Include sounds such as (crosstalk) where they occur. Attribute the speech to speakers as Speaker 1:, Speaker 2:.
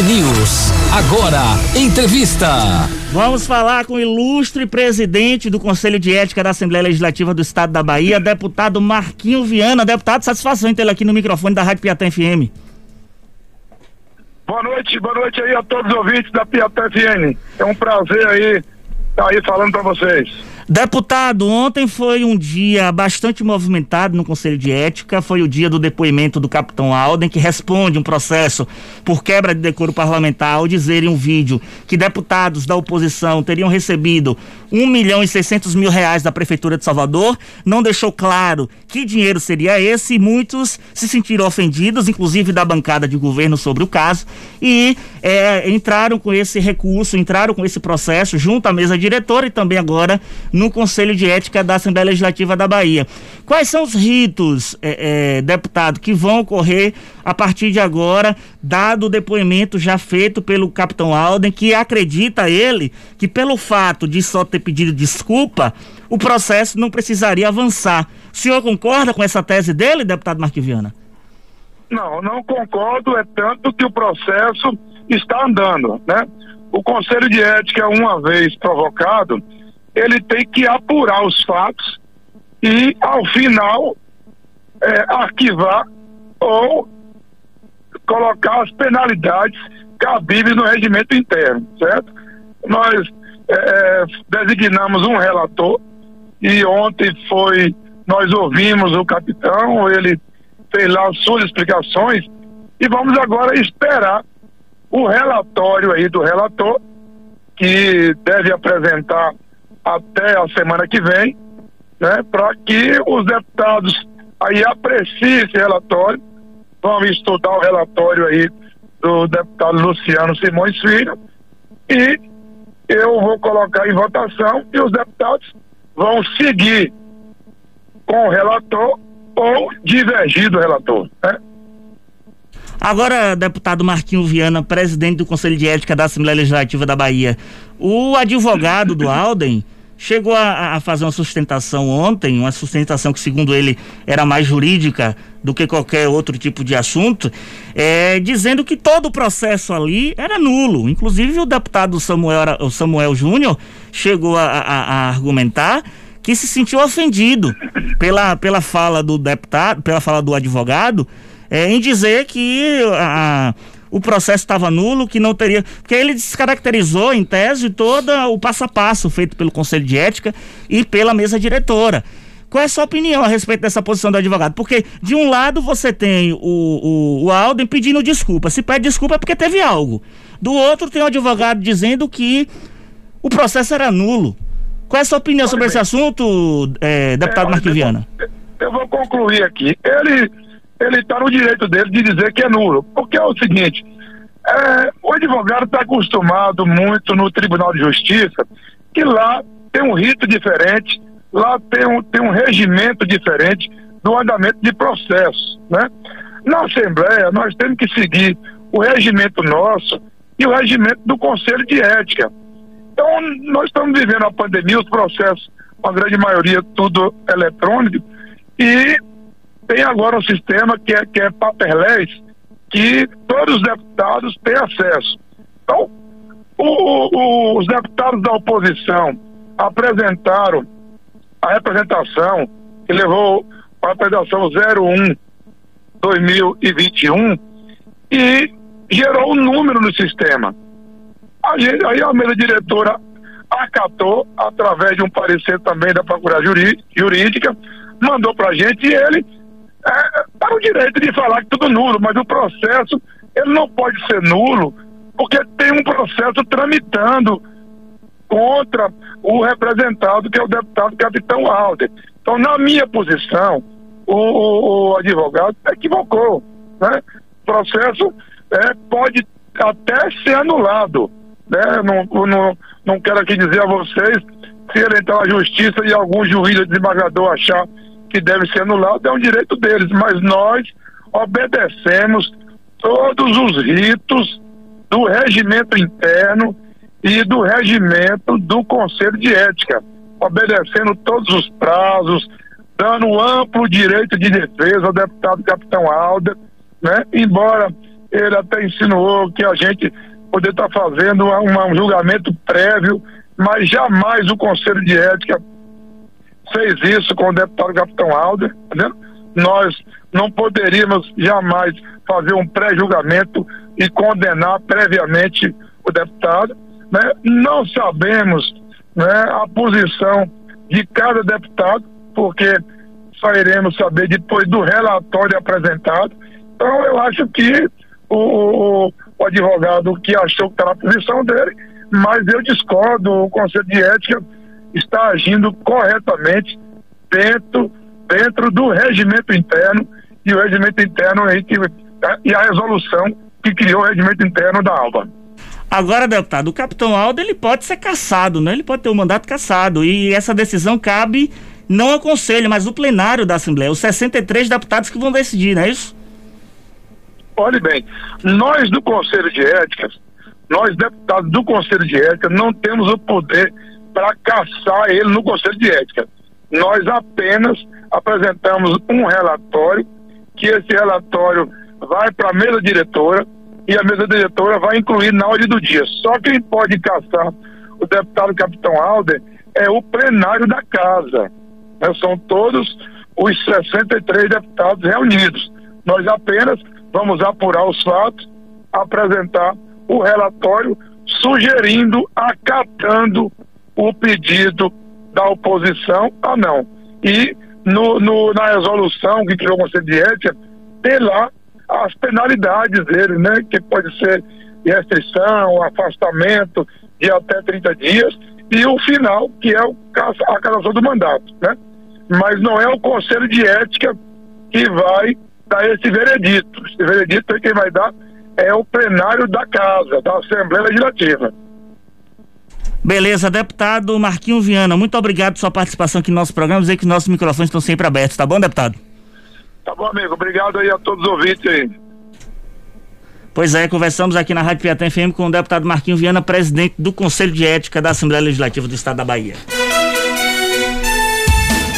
Speaker 1: News. Agora, entrevista.
Speaker 2: Vamos falar com o ilustre presidente do Conselho de Ética da Assembleia Legislativa do Estado da Bahia, deputado Marquinho Viana. Deputado, satisfação em tê-lo aqui no microfone da Rádio Piatã FM.
Speaker 3: Boa noite, boa noite aí a todos os ouvintes da Piatã FM. É um prazer aí estar aí falando para vocês.
Speaker 2: Deputado, ontem foi um dia bastante movimentado no Conselho de Ética. Foi o dia do depoimento do capitão Alden, que responde um processo por quebra de decoro parlamentar ao dizer em um vídeo que deputados da oposição teriam recebido um milhão e seiscentos mil reais da Prefeitura de Salvador. Não deixou claro que dinheiro seria esse e muitos se sentiram ofendidos, inclusive da bancada de governo, sobre o caso. E é, entraram com esse recurso, entraram com esse processo junto à mesa diretora e também agora no Conselho de Ética da Assembleia Legislativa da Bahia. Quais são os ritos, é, é, deputado, que vão ocorrer a partir de agora, dado o depoimento já feito pelo capitão Alden, que acredita ele que pelo fato de só ter pedido desculpa, o processo não precisaria avançar. O senhor concorda com essa tese dele, deputado Marquiviana?
Speaker 3: Não, não concordo, é tanto que o processo está andando, né? O Conselho de Ética, uma vez provocado, ele tem que apurar os fatos e, ao final, é, arquivar ou colocar as penalidades cabíveis no regimento interno, certo? Nós é, é, designamos um relator e ontem foi, nós ouvimos o capitão, ele fez lá as suas explicações e vamos agora esperar o relatório aí do relator que deve apresentar até a semana que vem, né, para que os deputados aí apreciem esse relatório. Vamos estudar o relatório aí do deputado Luciano Simões Filho e eu vou colocar em votação e os deputados vão seguir com o relator ou divergir do relator, né?
Speaker 2: Agora, deputado Marquinho Viana, presidente do Conselho de Ética da Assembleia Legislativa da Bahia, o advogado do (laughs) Alden chegou a, a, fazer uma sustentação ontem, uma sustentação que, segundo ele, era mais jurídica do que qualquer outro tipo de assunto, é, dizendo que todo o processo ali era nulo. Inclusive, o deputado Samuel, o Samuel Júnior chegou a, a, a argumentar que se sentiu ofendido pela, pela fala do deputado, pela fala do advogado, é, em dizer que a, o processo estava nulo, que não teria. Porque ele descaracterizou, em tese, todo o passo a passo feito pelo Conselho de Ética e pela mesa diretora. Qual é a sua opinião a respeito dessa posição do advogado? Porque, de um lado, você tem o, o, o Alden pedindo desculpa. Se pede desculpa é porque teve algo. Do outro, tem o advogado dizendo que o processo era nulo. Qual é a sua opinião sobre esse assunto, é, deputado é, Marquiviana?
Speaker 3: Eu vou concluir aqui. Ele ele está no direito dele de dizer que é nulo. Porque é o seguinte: é, o advogado está acostumado muito no Tribunal de Justiça, que lá tem um rito diferente, lá tem um, tem um regimento diferente do andamento de processo. Né? Na Assembleia, nós temos que seguir o regimento nosso e o regimento do Conselho de Ética. Então, nós estamos vivendo a pandemia, os processos, a grande maioria, tudo eletrônico, e tem agora um sistema que é, que é paperless, que todos os deputados têm acesso. Então, o, o, os deputados da oposição apresentaram a representação, que levou a apresentação 01 2021 e gerou um número no sistema. A gente, aí a mesa diretora acatou, através de um parecer também da Procuradoria Jurídica, mandou para a gente e ele é, tá no direito de falar que tudo nulo, mas o processo ele não pode ser nulo porque tem um processo tramitando contra o representado que é o deputado capitão Alder. Então, na minha posição, o, o, o advogado equivocou. Né? O processo é, pode até ser anulado. Né? Não, não, não quero aqui dizer a vocês se ele entrar na justiça e algum juiz desembargador achar que deve ser anulado, é um direito deles, mas nós obedecemos todos os ritos do regimento interno e do regimento do Conselho de Ética, obedecendo todos os prazos, dando amplo direito de defesa ao deputado Capitão Alda, né? Embora ele até insinuou que a gente poder estar tá fazendo uma, um julgamento prévio, mas jamais o Conselho de Ética fez isso com o deputado Capitão Alder, tá Nós não poderíamos jamais fazer um pré-julgamento e condenar previamente o deputado. Né? Não sabemos né, a posição de cada deputado, porque só iremos saber depois do relatório apresentado. Então, eu acho que o, o, o advogado que achou que está na posição dele, mas eu discordo, o Conselho de Ética está agindo corretamente dentro, dentro do regimento interno e o regimento interno aí que, e a resolução que criou o regimento interno da ALBA.
Speaker 2: Agora, deputado, o capitão Aldo ele pode ser cassado, né? Ele pode ter o um mandato cassado e essa decisão cabe não ao conselho, mas ao plenário da Assembleia, os 63 deputados que vão decidir, não é isso?
Speaker 3: Olhe bem, nós do Conselho de Ética, nós deputados do Conselho de Ética, não temos o poder para caçar ele no Conselho de Ética. Nós apenas apresentamos um relatório, que esse relatório vai para a mesa diretora e a mesa diretora vai incluir na ordem do dia. Só quem pode caçar o deputado Capitão Alder é o plenário da casa. Né? São todos os 63 deputados reunidos. Nós apenas vamos apurar os fatos, apresentar o relatório, sugerindo, acatando o pedido da oposição a não. E no, no, na resolução que criou o Conselho de Ética, ter lá as penalidades dele, né? Que pode ser restrição, afastamento de até 30 dias, e o final, que é a cassação do mandato, né? Mas não é o Conselho de Ética que vai dar esse veredito. Esse veredito quem vai dar é o plenário da casa, da Assembleia Legislativa.
Speaker 2: Beleza, deputado Marquinho Viana, muito obrigado por sua participação aqui no nosso programa, dizer que nossos microfones estão sempre abertos, tá bom, deputado?
Speaker 3: Tá bom, amigo, obrigado aí a todos os ouvintes aí.
Speaker 2: Pois é, conversamos aqui na Rádio Piatã FM com o deputado Marquinho Viana, presidente do Conselho de Ética da Assembleia Legislativa do Estado da Bahia.